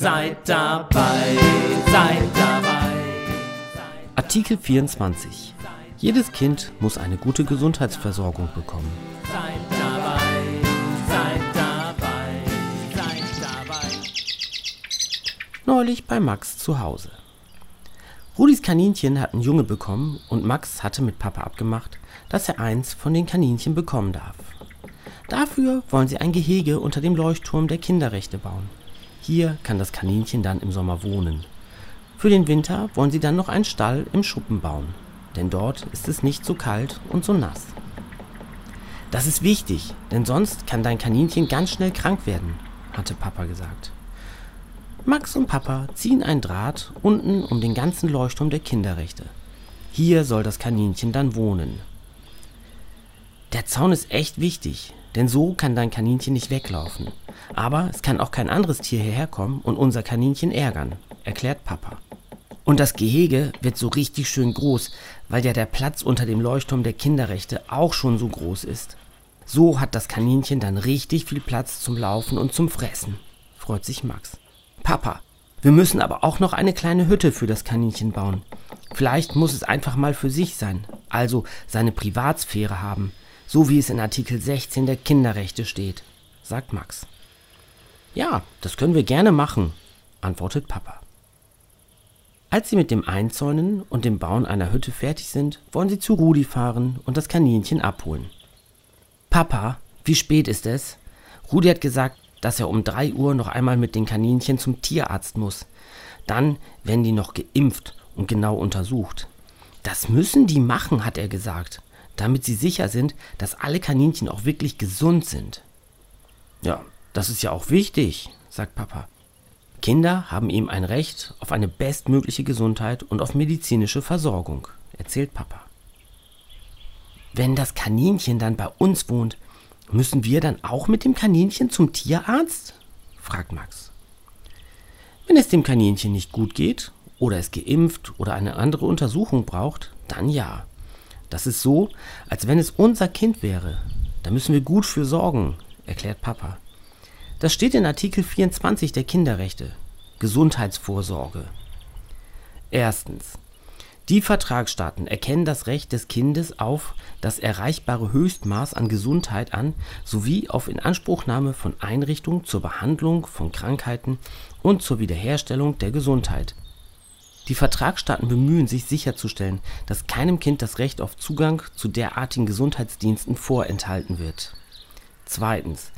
Seid dabei, seid dabei. Artikel 24. Jedes Kind muss eine gute Gesundheitsversorgung bekommen. Seid dabei, seid dabei, seid dabei. Neulich bei Max zu Hause. Rudis Kaninchen hat einen Junge bekommen und Max hatte mit Papa abgemacht, dass er eins von den Kaninchen bekommen darf. Dafür wollen sie ein Gehege unter dem Leuchtturm der Kinderrechte bauen. Hier kann das Kaninchen dann im Sommer wohnen. Für den Winter wollen sie dann noch einen Stall im Schuppen bauen, denn dort ist es nicht so kalt und so nass. Das ist wichtig, denn sonst kann dein Kaninchen ganz schnell krank werden, hatte Papa gesagt. Max und Papa ziehen ein Draht unten um den ganzen Leuchtturm der Kinderrechte. Hier soll das Kaninchen dann wohnen. Der Zaun ist echt wichtig, denn so kann dein Kaninchen nicht weglaufen. Aber es kann auch kein anderes Tier hierher kommen und unser Kaninchen ärgern, erklärt Papa. Und das Gehege wird so richtig schön groß, weil ja der Platz unter dem Leuchtturm der Kinderrechte auch schon so groß ist. So hat das Kaninchen dann richtig viel Platz zum Laufen und zum Fressen, freut sich Max. Papa, wir müssen aber auch noch eine kleine Hütte für das Kaninchen bauen. Vielleicht muss es einfach mal für sich sein, also seine Privatsphäre haben, so wie es in Artikel 16 der Kinderrechte steht, sagt Max. Ja, das können wir gerne machen, antwortet Papa. Als sie mit dem Einzäunen und dem Bauen einer Hütte fertig sind, wollen sie zu Rudi fahren und das Kaninchen abholen. Papa, wie spät ist es? Rudi hat gesagt, dass er um drei Uhr noch einmal mit den Kaninchen zum Tierarzt muss. Dann werden die noch geimpft und genau untersucht. Das müssen die machen, hat er gesagt, damit sie sicher sind, dass alle Kaninchen auch wirklich gesund sind. Ja, das ist ja auch wichtig, sagt Papa. Kinder haben ihm ein Recht auf eine bestmögliche Gesundheit und auf medizinische Versorgung, erzählt Papa. Wenn das Kaninchen dann bei uns wohnt, müssen wir dann auch mit dem Kaninchen zum Tierarzt? fragt Max. Wenn es dem Kaninchen nicht gut geht oder es geimpft oder eine andere Untersuchung braucht, dann ja. Das ist so, als wenn es unser Kind wäre. Da müssen wir gut für sorgen, erklärt Papa. Das steht in Artikel 24 der Kinderrechte. Gesundheitsvorsorge. Erstens. Die Vertragsstaaten erkennen das Recht des Kindes auf das erreichbare Höchstmaß an Gesundheit an sowie auf Inanspruchnahme von Einrichtungen zur Behandlung von Krankheiten und zur Wiederherstellung der Gesundheit. Die Vertragsstaaten bemühen sich sicherzustellen, dass keinem Kind das Recht auf Zugang zu derartigen Gesundheitsdiensten vorenthalten wird. Zweitens.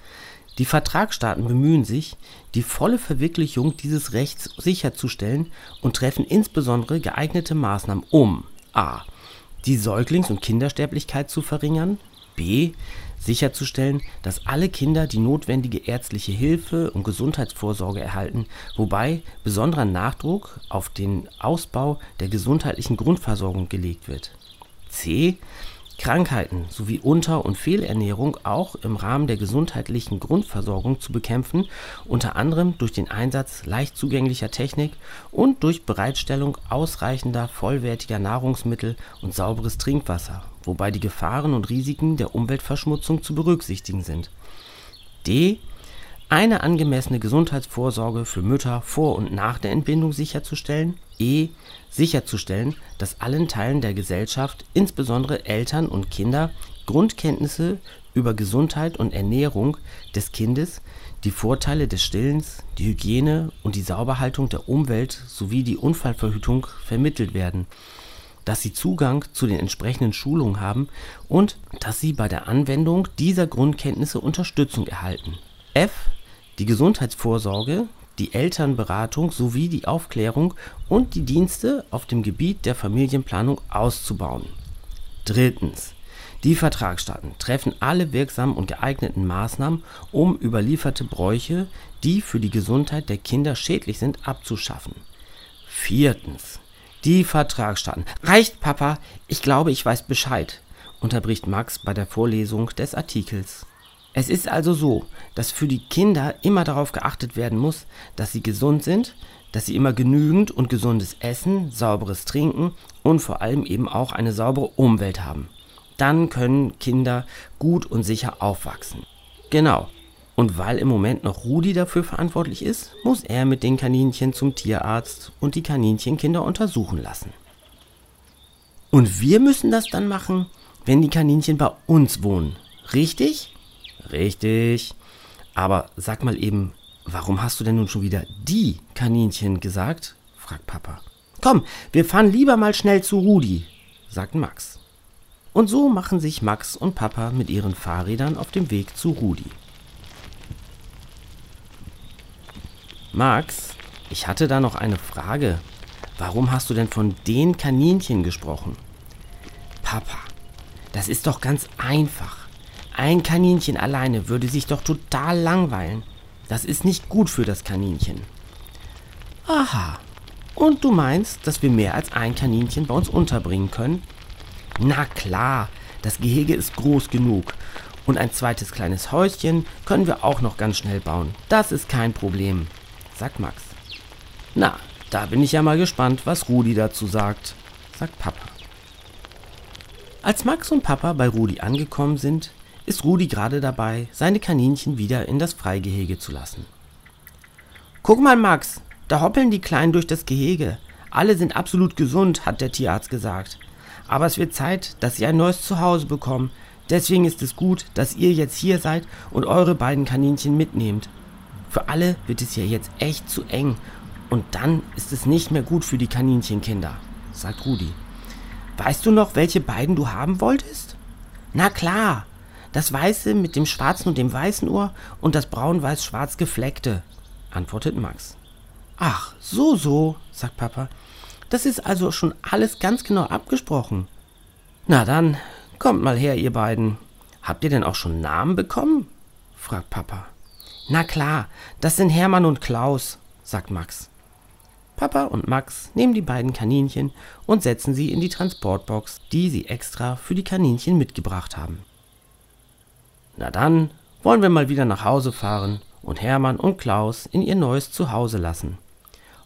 Die Vertragsstaaten bemühen sich, die volle Verwirklichung dieses Rechts sicherzustellen und treffen insbesondere geeignete Maßnahmen, um a. die Säuglings- und Kindersterblichkeit zu verringern, b. sicherzustellen, dass alle Kinder die notwendige ärztliche Hilfe und Gesundheitsvorsorge erhalten, wobei besonderer Nachdruck auf den Ausbau der gesundheitlichen Grundversorgung gelegt wird, c. Krankheiten sowie Unter und Fehlernährung auch im Rahmen der gesundheitlichen Grundversorgung zu bekämpfen, unter anderem durch den Einsatz leicht zugänglicher Technik und durch Bereitstellung ausreichender vollwertiger Nahrungsmittel und sauberes Trinkwasser, wobei die Gefahren und Risiken der Umweltverschmutzung zu berücksichtigen sind. d. Eine angemessene Gesundheitsvorsorge für Mütter vor und nach der Entbindung sicherzustellen. e. Sicherzustellen, dass allen Teilen der Gesellschaft, insbesondere Eltern und Kinder, Grundkenntnisse über Gesundheit und Ernährung des Kindes, die Vorteile des Stillens, die Hygiene und die Sauberhaltung der Umwelt sowie die Unfallverhütung vermittelt werden, dass sie Zugang zu den entsprechenden Schulungen haben und dass sie bei der Anwendung dieser Grundkenntnisse Unterstützung erhalten. f. Die Gesundheitsvorsorge, die Elternberatung sowie die Aufklärung und die Dienste auf dem Gebiet der Familienplanung auszubauen. Drittens. Die Vertragsstaaten treffen alle wirksamen und geeigneten Maßnahmen, um überlieferte Bräuche, die für die Gesundheit der Kinder schädlich sind, abzuschaffen. Viertens. Die Vertragsstaaten. Reicht, Papa, ich glaube, ich weiß Bescheid, unterbricht Max bei der Vorlesung des Artikels. Es ist also so, dass für die Kinder immer darauf geachtet werden muss, dass sie gesund sind, dass sie immer genügend und gesundes Essen, sauberes Trinken und vor allem eben auch eine saubere Umwelt haben. Dann können Kinder gut und sicher aufwachsen. Genau. Und weil im Moment noch Rudi dafür verantwortlich ist, muss er mit den Kaninchen zum Tierarzt und die Kaninchenkinder untersuchen lassen. Und wir müssen das dann machen, wenn die Kaninchen bei uns wohnen. Richtig? Richtig. Aber sag mal eben, warum hast du denn nun schon wieder die Kaninchen gesagt? fragt Papa. Komm, wir fahren lieber mal schnell zu Rudi, sagt Max. Und so machen sich Max und Papa mit ihren Fahrrädern auf dem Weg zu Rudi. Max, ich hatte da noch eine Frage. Warum hast du denn von den Kaninchen gesprochen? Papa, das ist doch ganz einfach. Ein Kaninchen alleine würde sich doch total langweilen. Das ist nicht gut für das Kaninchen. Aha. Und du meinst, dass wir mehr als ein Kaninchen bei uns unterbringen können? Na klar, das Gehege ist groß genug. Und ein zweites kleines Häuschen können wir auch noch ganz schnell bauen. Das ist kein Problem, sagt Max. Na, da bin ich ja mal gespannt, was Rudi dazu sagt, sagt Papa. Als Max und Papa bei Rudi angekommen sind, ist Rudi gerade dabei, seine Kaninchen wieder in das Freigehege zu lassen. Guck mal, Max, da hoppeln die Kleinen durch das Gehege. Alle sind absolut gesund, hat der Tierarzt gesagt. Aber es wird Zeit, dass sie ein neues Zuhause bekommen. Deswegen ist es gut, dass ihr jetzt hier seid und eure beiden Kaninchen mitnehmt. Für alle wird es hier jetzt echt zu eng und dann ist es nicht mehr gut für die Kaninchenkinder, sagt Rudi. Weißt du noch, welche beiden du haben wolltest? Na klar, das Weiße mit dem Schwarzen und dem Weißen Ohr und das Braun-Weiß-Schwarz gefleckte, antwortet Max. Ach, so, so, sagt Papa. Das ist also schon alles ganz genau abgesprochen. Na dann, kommt mal her, ihr beiden. Habt ihr denn auch schon Namen bekommen? fragt Papa. Na klar, das sind Hermann und Klaus, sagt Max. Papa und Max nehmen die beiden Kaninchen und setzen sie in die Transportbox, die sie extra für die Kaninchen mitgebracht haben. Na dann wollen wir mal wieder nach Hause fahren und Hermann und Klaus in ihr neues Zuhause lassen.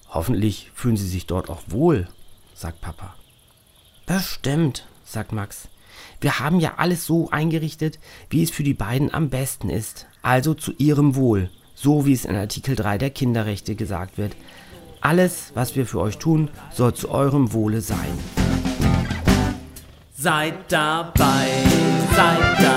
Hoffentlich fühlen sie sich dort auch wohl, sagt Papa. Bestimmt, sagt Max. Wir haben ja alles so eingerichtet, wie es für die beiden am besten ist, also zu ihrem Wohl, so wie es in Artikel 3 der Kinderrechte gesagt wird. Alles, was wir für euch tun, soll zu eurem Wohle sein. Seid dabei, seid dabei